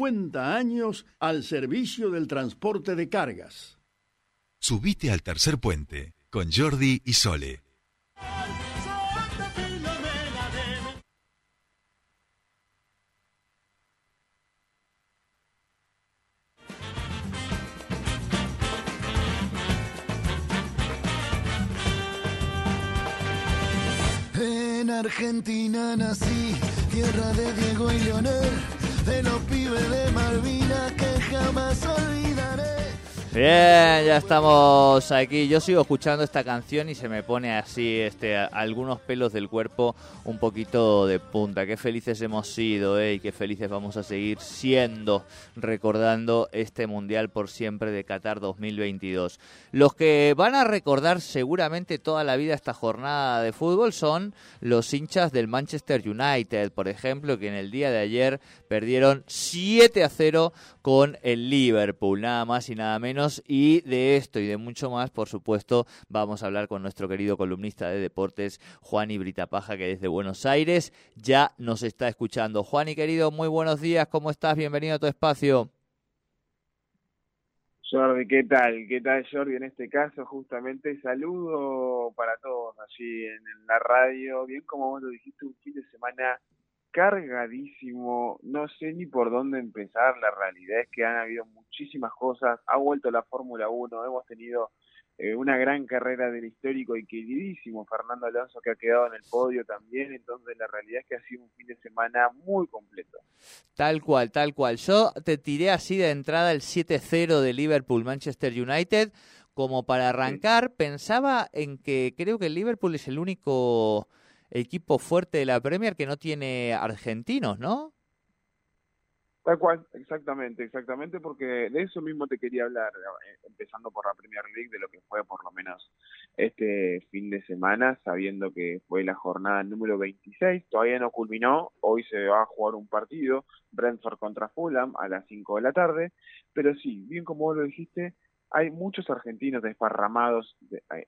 50 años al servicio del transporte de cargas. Subite al tercer puente con Jordi y Sole. En Argentina nací, tierra de Diego y Leonel, de los pibes de Malvina que jamás olvidaré. Bien, ya estamos aquí. Yo sigo escuchando esta canción y se me pone así, este, algunos pelos del cuerpo un poquito de punta. Qué felices hemos sido, eh, y qué felices vamos a seguir siendo recordando este mundial por siempre de Qatar 2022. Los que van a recordar seguramente toda la vida esta jornada de fútbol son los hinchas del Manchester United, por ejemplo, que en el día de ayer perdieron 7 a 0 con el Liverpool, nada más y nada menos y de esto y de mucho más, por supuesto, vamos a hablar con nuestro querido columnista de deportes, Juan Paja, que desde Buenos Aires ya nos está escuchando. Juan y querido, muy buenos días, ¿cómo estás? Bienvenido a tu espacio. Jordi, ¿qué tal? ¿Qué tal Jordi? En este caso, justamente, saludo para todos allí en la radio. Bien como vos lo dijiste, un fin de semana cargadísimo, no sé ni por dónde empezar, la realidad es que han habido muchísimas cosas, ha vuelto la Fórmula 1, hemos tenido eh, una gran carrera del histórico y queridísimo Fernando Alonso que ha quedado en el podio también, entonces la realidad es que ha sido un fin de semana muy completo. Tal cual, tal cual. Yo te tiré así de entrada el 7-0 de Liverpool Manchester United como para arrancar, pensaba en que creo que el Liverpool es el único equipo fuerte de la Premier que no tiene argentinos, ¿no? Tal cual, exactamente, exactamente, porque de eso mismo te quería hablar, eh, empezando por la Premier League, de lo que fue por lo menos este fin de semana, sabiendo que fue la jornada número 26, todavía no culminó, hoy se va a jugar un partido, Brentford contra Fulham a las 5 de la tarde, pero sí, bien como vos lo dijiste, hay muchos argentinos desparramados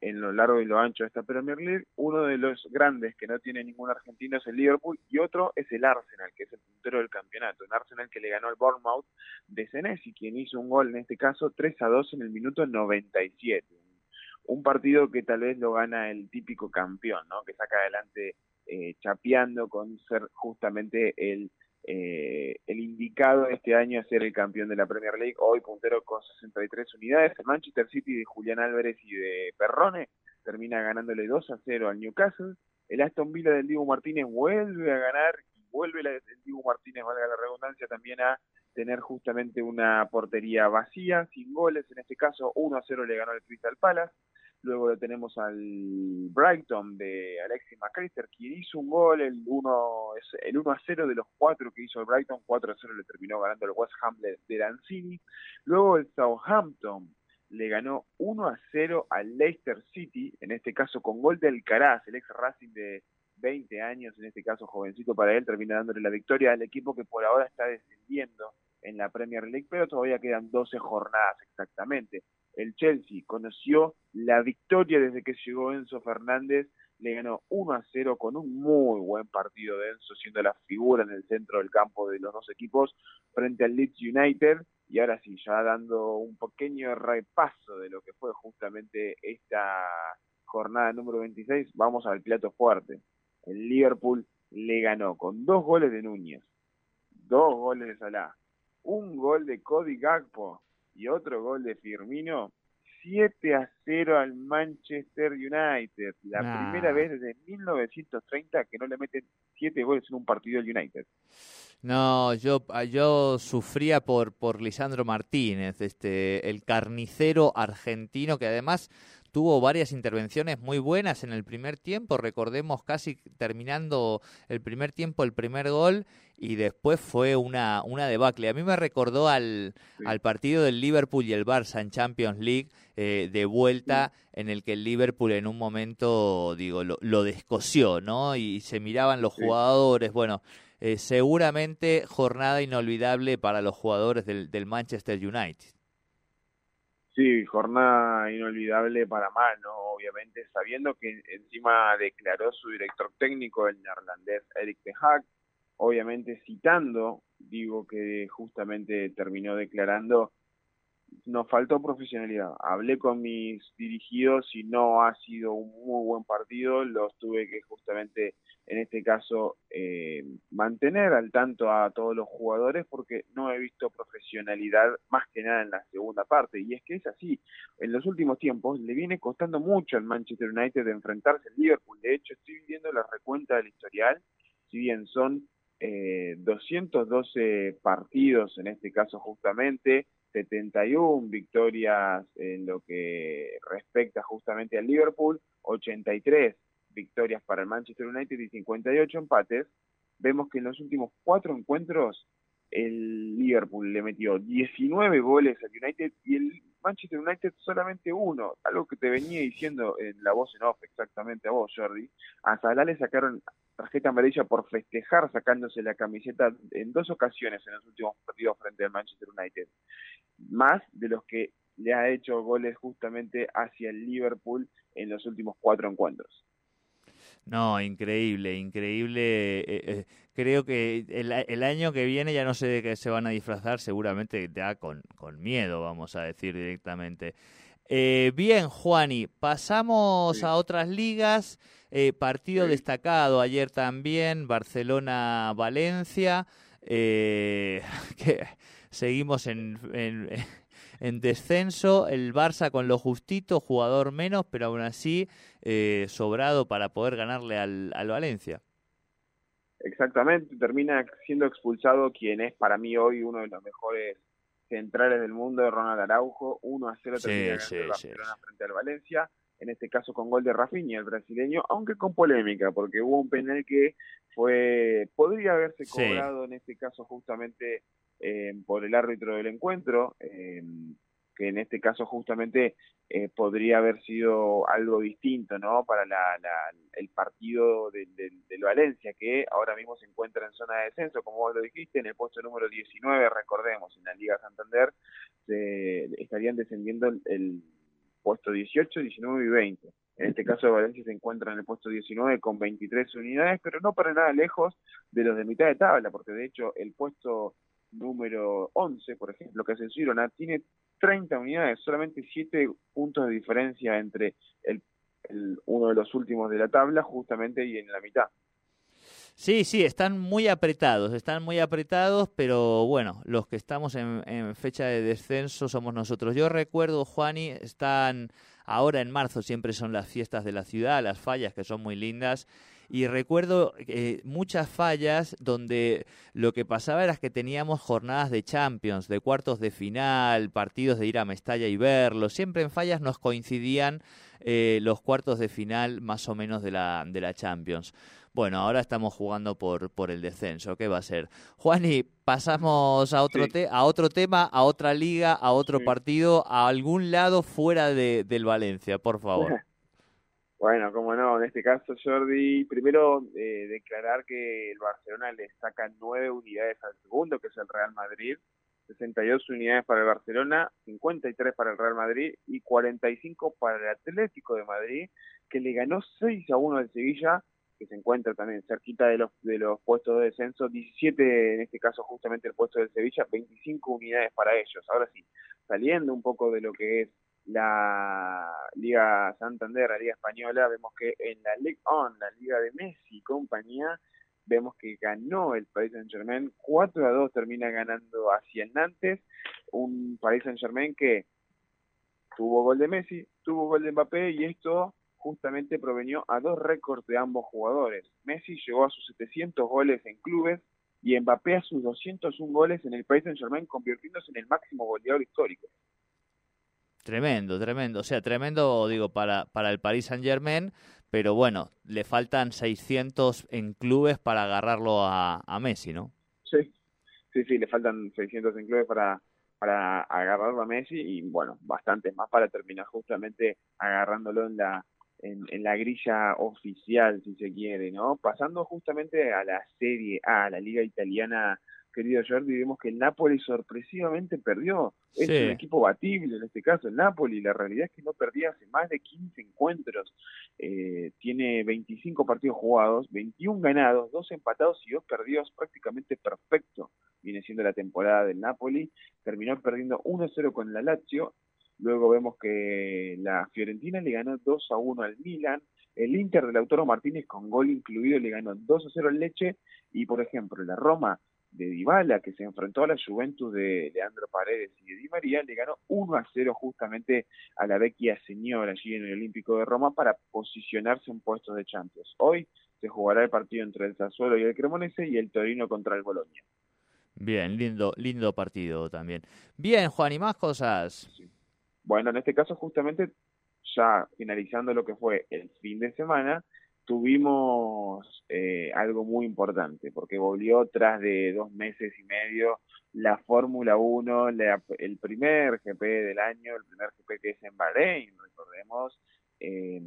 en lo largo y lo ancho de esta Premier League. Uno de los grandes que no tiene ningún argentino es el Liverpool y otro es el Arsenal, que es el puntero del campeonato. Un Arsenal que le ganó al Bournemouth de Senesi, quien hizo un gol en este caso 3 a 2 en el minuto 97. Un partido que tal vez lo gana el típico campeón, ¿no? que saca adelante eh, chapeando con ser justamente el eh, el indicado este año a ser el campeón de la Premier League, hoy puntero con 63 unidades. El Manchester City de Julián Álvarez y de Perrone termina ganándole 2 a 0 al Newcastle. El Aston Villa del Diego Martínez vuelve a ganar y vuelve el Diego Martínez, valga la redundancia, también a tener justamente una portería vacía, sin goles. En este caso, 1 a 0 le ganó el Crystal Palace. Luego lo tenemos al Brighton de Alexis McAllister, quien hizo un gol, el 1, el 1 a 0 de los cuatro que hizo el Brighton, 4 a 0 le terminó ganando el West Ham de, de Lanzini. Luego el Southampton le ganó 1 a 0 al Leicester City, en este caso con gol de Alcaraz, el ex Racing de 20 años, en este caso jovencito para él, termina dándole la victoria al equipo que por ahora está descendiendo en la Premier League, pero todavía quedan 12 jornadas exactamente el Chelsea conoció la victoria desde que llegó Enzo Fernández, le ganó 1 a 0 con un muy buen partido de Enzo, siendo la figura en el centro del campo de los dos equipos frente al Leeds United. Y ahora sí, ya dando un pequeño repaso de lo que fue justamente esta jornada número 26, vamos al plato fuerte. El Liverpool le ganó con dos goles de Núñez, dos goles de Salah, un gol de Cody Gagpo y otro gol de Firmino, 7 a 0 al Manchester United. La primera vez desde 1930 que no le meten 7 goles en un partido al United. No, yo, yo sufría por, por Lisandro Martínez, este, el carnicero argentino que además tuvo varias intervenciones muy buenas en el primer tiempo, recordemos casi terminando el primer tiempo el primer gol y después fue una, una debacle. A mí me recordó al, al partido del Liverpool y el Barça en Champions League eh, de vuelta en el que el Liverpool en un momento, digo, lo, lo descoció, ¿no? Y se miraban los jugadores, bueno... Eh, seguramente jornada inolvidable para los jugadores del, del Manchester United. Sí, jornada inolvidable para mal, ¿no? Obviamente, sabiendo que encima declaró su director técnico, el neerlandés Eric de Haag, obviamente citando digo que justamente terminó declarando nos faltó profesionalidad. Hablé con mis dirigidos y no ha sido un muy buen partido. Los tuve que justamente, en este caso, eh, mantener al tanto a todos los jugadores porque no he visto profesionalidad más que nada en la segunda parte. Y es que es así. En los últimos tiempos le viene costando mucho al Manchester United de enfrentarse al Liverpool. De hecho, estoy viendo la recuenta del historial. Si bien son eh, 212 partidos, en este caso justamente, 71 victorias en lo que respecta justamente al Liverpool, 83 victorias para el Manchester United y 58 empates, vemos que en los últimos cuatro encuentros el Liverpool le metió 19 goles al United y el Manchester United solamente uno, algo que te venía diciendo en la voz en off exactamente a vos, Jordi. A Salah le sacaron tarjeta amarilla por festejar sacándose la camiseta en dos ocasiones en los últimos partidos frente al Manchester United. Más de los que le ha hecho goles justamente hacia el Liverpool en los últimos cuatro encuentros. No, increíble, increíble. Eh, eh, creo que el, año que viene ya no sé de qué se van a disfrazar, seguramente ya con, con miedo, vamos a decir directamente. Eh, bien, Juani, pasamos a otras ligas. partido destacado ayer también, Barcelona-Valencia. que seguimos en, en descenso, el Barça con lo justito, jugador menos, pero aún así eh, sobrado para poder ganarle al, al Valencia. Exactamente, termina siendo expulsado quien es para mí hoy uno de los mejores centrales del mundo, Ronald Araujo, 1 a 0 termina sí, Barcelona frente al Valencia, en este caso con gol de Rafinha, el brasileño, aunque con polémica, porque hubo un penal que fue podría haberse cobrado en este caso justamente eh, por el árbitro del encuentro, eh, que en este caso justamente eh, podría haber sido algo distinto ¿no? para el partido del Valencia, que ahora mismo se encuentra en zona de descenso, como vos lo dijiste, en el puesto número 19, recordemos, en la Liga Santander estarían descendiendo el, puesto 18, 19 y 20. En este caso, Valencia se encuentra en el puesto 19 con 23 unidades, pero no para nada lejos de los de mitad de tabla, porque de hecho el puesto número 11, por ejemplo, que es el Girona, tiene 30 unidades, solamente 7 puntos de diferencia entre el, uno de los últimos de la tabla, justamente y en la mitad. Sí, sí, están muy apretados, están muy apretados, pero bueno, los que estamos en, fecha de descenso somos nosotros. Yo recuerdo, Juani, están ahora en marzo, siempre son las fiestas de la ciudad, las fallas que son muy lindas, y recuerdo eh, muchas fallas donde lo que pasaba era que teníamos jornadas de Champions, de cuartos de final, partidos de ir a Mestalla y verlo. Siempre en fallas nos coincidían eh, los cuartos de final más o menos de la, de la Champions. Bueno, ahora estamos jugando por, por el descenso. ¿Qué va a ser? Juani, pasamos a otro, a otro tema, a otra liga, a otro partido, a algún lado fuera de, del Valencia, por favor. Bueno, como no, en este caso, Jordi, primero eh, declarar que el Barcelona le saca nueve unidades al segundo, que es el Real Madrid, 62 unidades para el Barcelona, 53 para el Real Madrid y 45 para el Atlético de Madrid, que le ganó 6 a 1 al Sevilla, que se encuentra también cerquita de los, de los puestos de descenso, 17 en este caso justamente el puesto del Sevilla, 25 unidades para ellos. Ahora sí, saliendo un poco de lo que es la Liga Santander, la Liga Española, vemos que en la Ligue 1, la Liga de Messi y compañía, vemos que ganó el Paris Saint Germain, 4 a 2 termina ganando hacia el Nantes, un Paris Saint Germain que tuvo gol de Messi, tuvo gol de Mbappé y esto justamente provenió a dos récords de ambos jugadores. Messi llegó a sus 700 goles en clubes y Mbappé a sus 201 goles en el Paris Saint Germain, convirtiéndose en el máximo goleador histórico. Tremendo, tremendo. O sea, tremendo, digo, para, para el Paris Saint Germain, pero bueno, le faltan 600 en clubes para agarrarlo a, a Messi, ¿no? Sí, sí, sí, le faltan 600 en clubes para, para agarrarlo a Messi y bueno, bastantes más para terminar justamente agarrándolo en la, en, en, la grilla oficial, si se quiere, ¿no? Pasando justamente a la Serie A, a la Liga Italiana querido Jordi, vemos que el Napoli sorpresivamente perdió. Es un equipo batible en este caso, el Napoli. La realidad es que no perdía hace más de 15 encuentros. Eh, tiene 25 partidos jugados, 21 ganados, 2 empatados y 2 perdidos, prácticamente perfecto. Viene siendo la temporada del Napoli. Terminó perdiendo 1-0 con la Lazio. Luego vemos que la Fiorentina le ganó 2 1 al Milan. El Inter de Lautaro Martínez con gol incluido le ganó 2 0 al Leche. Y por ejemplo, la Roma de Dybala, que se enfrentó a la Juventus de Leandro Paredes y de Di María, le ganó 1 a 0 justamente a la vecchia señora allí en el Olímpico de Roma para posicionarse en puestos de Champions. Hoy se jugará el partido entre el Sassuolo y el Cremonese y el Torino contra el Bologna. Bien, lindo, lindo partido también. Bien, Juan, ¿y más cosas? Bueno, en este caso justamente ya finalizando lo que fue el fin de semana, tuvimos eh, algo muy importante, porque volvió tras de dos meses y medio la Fórmula 1, el primer GP del año, el primer GP que es en Bahrein, recordemos. Eh,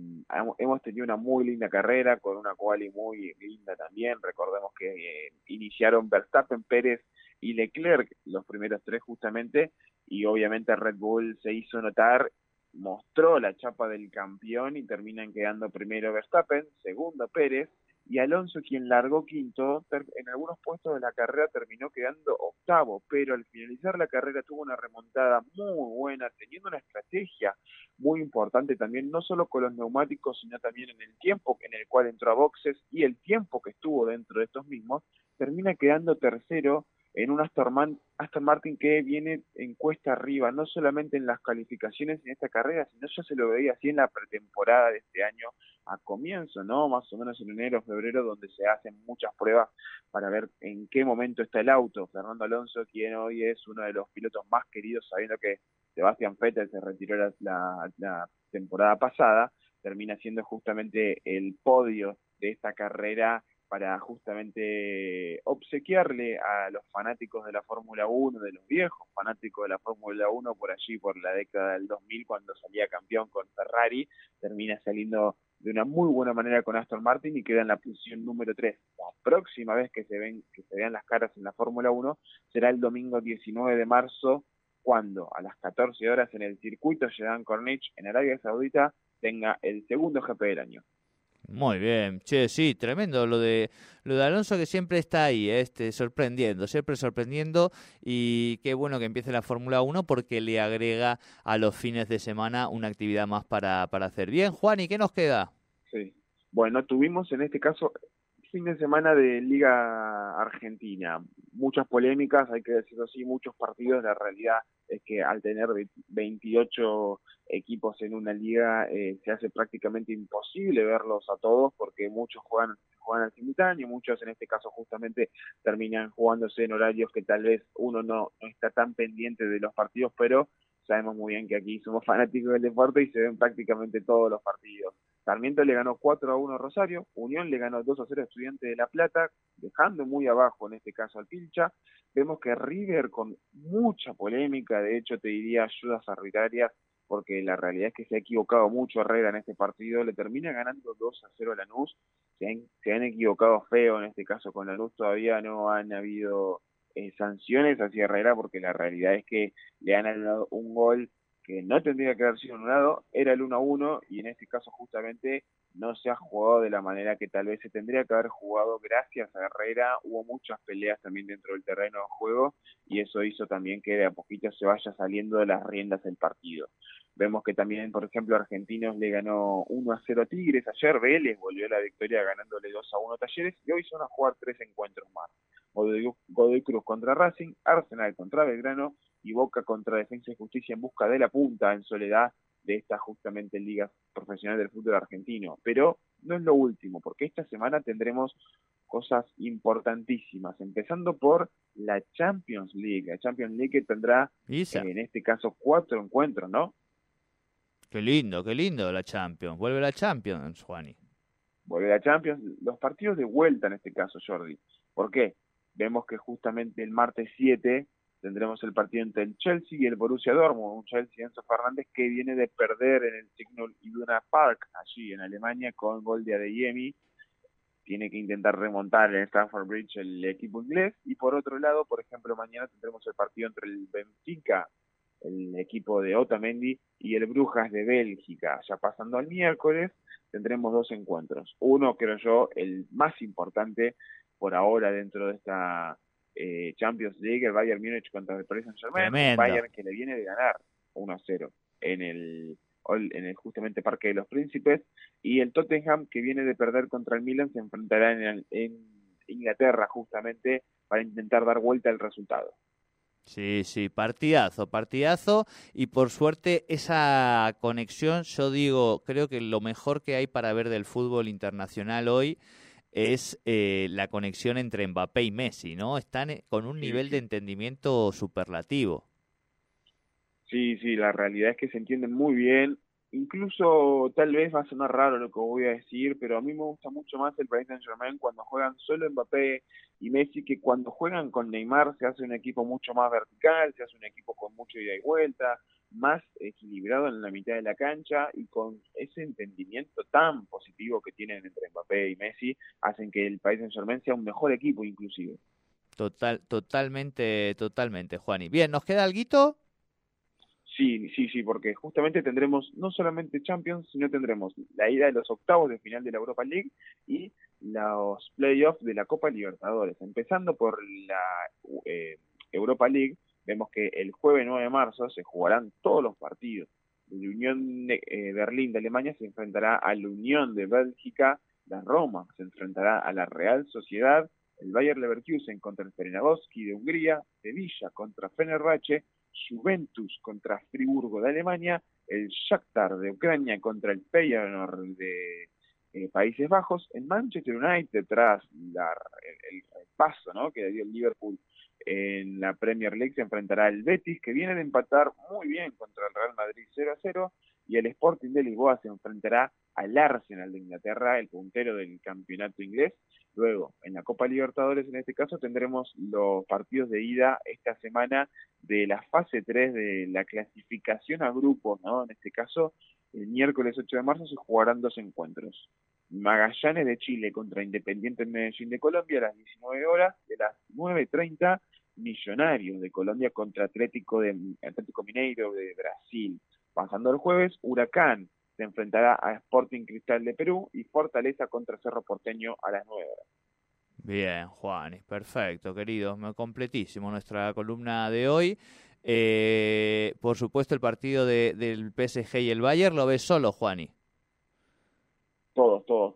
hemos tenido una muy linda carrera con una quali muy linda también. Recordemos que eh, iniciaron Verstappen, Pérez y Leclerc, los primeros tres justamente, y obviamente Red Bull se hizo notar mostró la chapa del campeón y terminan quedando primero Verstappen, segundo Pérez y Alonso quien largó quinto, en algunos puestos de la carrera terminó quedando octavo, pero al finalizar la carrera tuvo una remontada muy buena, teniendo una estrategia muy importante también, no solo con los neumáticos, sino también en el tiempo en el cual entró a boxes y el tiempo que estuvo dentro de estos mismos, termina quedando tercero en un Aston, Martin que viene en cuesta arriba, no solamente en las calificaciones en esta carrera, sino ya se lo veía así en la pretemporada de este año a comienzo, ¿no? Más o menos en enero, febrero, donde se hacen muchas pruebas para ver en qué momento está el auto. Fernando Alonso, quien hoy es uno de los pilotos más queridos, sabiendo que Sebastián Vettel se retiró la, la temporada pasada, termina siendo justamente el podio de esta carrera para justamente obsequiarle a los fanáticos de la Fórmula 1, de los viejos fanáticos de la Fórmula 1 por allí, por la década del 2000, cuando salía campeón con Ferrari, termina saliendo de una muy buena manera con Aston Martin y queda en la posición número 3. La próxima vez que se ven que se vean las caras en la Fórmula 1 será el domingo 19 de marzo, cuando a las 14 horas en el circuito Jedan Corniche en Arabia Saudita tenga el segundo GP del año. Muy bien, che, sí, tremendo lo de lo de Alonso que siempre está ahí, este, sorprendiendo, siempre sorprendiendo y qué bueno que empiece la Fórmula 1 porque le agrega a los fines de semana una actividad más para, para hacer. Bien, Juan, ¿y qué nos queda? Sí, bueno, tuvimos en este caso fin de semana de Liga Argentina. Muchas polémicas, hay que decirlo así, muchos partidos. La realidad es que al tener 28 equipos en una liga eh, se hace prácticamente imposible verlos a todos porque muchos juegan, juegan al simultáneo, muchos en este caso justamente terminan jugándose en horarios que tal vez uno no, no está tan pendiente de los partidos, pero sabemos muy bien que aquí somos fanáticos del deporte y se ven prácticamente todos los partidos. Sarmiento le ganó 4 a 1 a Rosario, Unión le ganó 2 a 0 a Estudiantes de La Plata, dejando muy abajo en este caso al Pilcha. Vemos que River con mucha polémica, de hecho te diría ayudas arbitrarias, porque la realidad es que se ha equivocado mucho Herrera en este partido, le termina ganando 2 a 0 a Lanús, se han, se han equivocado feo en este caso con Lanús, todavía no han habido eh, sanciones hacia Herrera porque la realidad es que le han anulado un gol que no tendría que haber sido anulado, era el 1 a 1 y en este caso justamente no se ha jugado de la manera que tal vez se tendría que haber jugado gracias a Herrera, hubo muchas peleas también dentro del terreno de juego y eso hizo también que de a poquito se vaya saliendo de las riendas del partido. Vemos que también, por ejemplo, Argentinos le ganó 1 a 0 a Tigres, ayer Vélez volvió a la victoria ganándole 2 a 1 a Talleres y hoy van a jugar tres encuentros más. Godoy Cruz contra Racing, Arsenal contra Belgrano y Boca contra Defensa y Justicia en busca de la punta en soledad de esta justamente liga profesional del fútbol argentino. Pero no es lo último, porque esta semana tendremos cosas importantísimas, empezando por la Champions League. La Champions League que tendrá, en este caso, cuatro encuentros, ¿no? Qué lindo, qué lindo la Champions. Vuelve la Champions, Juani. Vuelve la Champions. Los partidos de vuelta en este caso, Jordi. ¿Por qué? Vemos que justamente el martes 7 tendremos el partido entre el Chelsea y el Borussia Dortmund, un Chelsea Enzo Fernández que viene de perder en el Signal Iduna Park, allí en Alemania, con gol de Adeyemi. tiene que intentar remontar en Stamford Bridge el equipo inglés. Y por otro lado, por ejemplo, mañana tendremos el partido entre el Benfica, el equipo de Otamendi, y el Brujas de Bélgica. Ya pasando al miércoles, tendremos dos encuentros. Uno, creo yo, el más importante por ahora dentro de esta eh, Champions League, el Bayern Múnich contra el Paris Saint-Germain. Bayern que le viene de ganar 1-0 en el en el justamente Parque de los Príncipes, y el Tottenham, que viene de perder contra el Milan, se enfrentará en, en Inglaterra justamente para intentar dar vuelta al resultado. Sí, sí, partidazo, partidazo y por suerte esa conexión, yo digo, creo que lo mejor que hay para ver del fútbol internacional hoy es eh, la conexión entre Mbappé y Messi, ¿no? Están eh, con un nivel de entendimiento superlativo. Sí, sí, la realidad es que se entienden muy bien. Incluso tal vez va a sonar raro lo que voy a decir, pero a mí me gusta mucho más el Paris Saint Germain cuando juegan solo Mbappé y Messi que cuando juegan con Neymar se hace un equipo mucho más vertical, se hace un equipo con mucho ida y vuelta, más equilibrado en la mitad de la cancha y con ese entendimiento tan positivo que tienen entre Mbappé y Messi, hacen que el Paris Saint Germain sea un mejor equipo inclusive. Total, totalmente, totalmente, Juani. Bien, ¿nos queda algo? Sí, sí, sí, porque justamente tendremos no solamente Champions, sino tendremos la ida de los octavos de final de la Europa League y los playoffs de la Copa Libertadores. Empezando por la eh, Europa League, vemos que el jueves 9 de marzo se jugarán todos los partidos. La Unión de eh, Berlín de Alemania se enfrentará a la Unión de Bélgica, la Roma se enfrentará a la Real Sociedad, el Bayer Leverkusen contra el Ferenagoski de Hungría, Sevilla contra Fenerbahce, Juventus contra Friburgo de Alemania, el Shakhtar de Ucrania contra el Feyenoord de eh, Países Bajos, en Manchester United tras la, el, el, repaso ¿no? que dio el Liverpool en la Premier League se enfrentará al Betis que viene de empatar muy bien contra el Real Madrid 0 a 0 y el Sporting de Lisboa se enfrentará al Arsenal de Inglaterra, el puntero del campeonato inglés. Luego, en la Copa Libertadores, en este caso, tendremos los partidos de ida esta semana de la fase 3 de la clasificación a grupos, ¿no? En este caso, el miércoles 8 de marzo se jugarán dos encuentros. Magallanes de Chile contra Independiente Medellín de Colombia a las 19 horas, de las 9.30 Millonarios de Colombia contra Atlético, de, Atlético Mineiro de Brasil. Pasando el jueves, Huracán se enfrentará a Sporting Cristal de Perú y Fortaleza contra Cerro Porteño a las 9 horas. Bien, Juan, perfecto, querido, completísimo nuestra columna de hoy. Eh, por supuesto, el partido de, del PSG y el Bayern lo ves solo, Juani.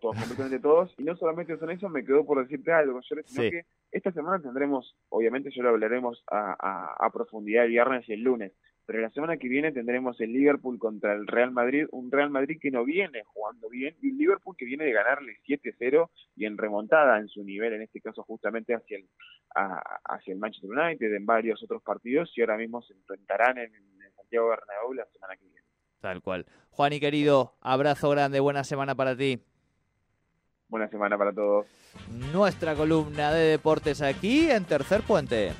Todos, completamente todos. Y no solamente son eso, me quedó por decirte algo, sino sí. que esta semana tendremos, obviamente ya lo hablaremos a, a, a, profundidad el viernes y el lunes, pero la semana que viene tendremos el Liverpool contra el Real Madrid, un Real Madrid que no viene jugando bien, y un Liverpool que viene de ganarle 7-0 y en remontada en su nivel, en este caso justamente hacia el, a, hacia el Manchester United, en varios otros partidos, y ahora mismo se enfrentarán en, en Santiago Bernabéu la semana que viene. Tal cual. Juan y querido, abrazo grande, buena semana para ti. Buena semana para todos. Nuestra columna de deportes aquí en Tercer Puente.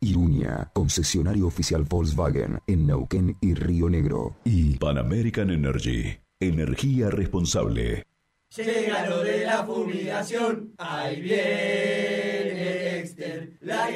Iruña, concesionario oficial Volkswagen en Neuquén y Río Negro. Y Pan American Energy, energía responsable. Llega lo de la fumigación, ahí viene Exter, la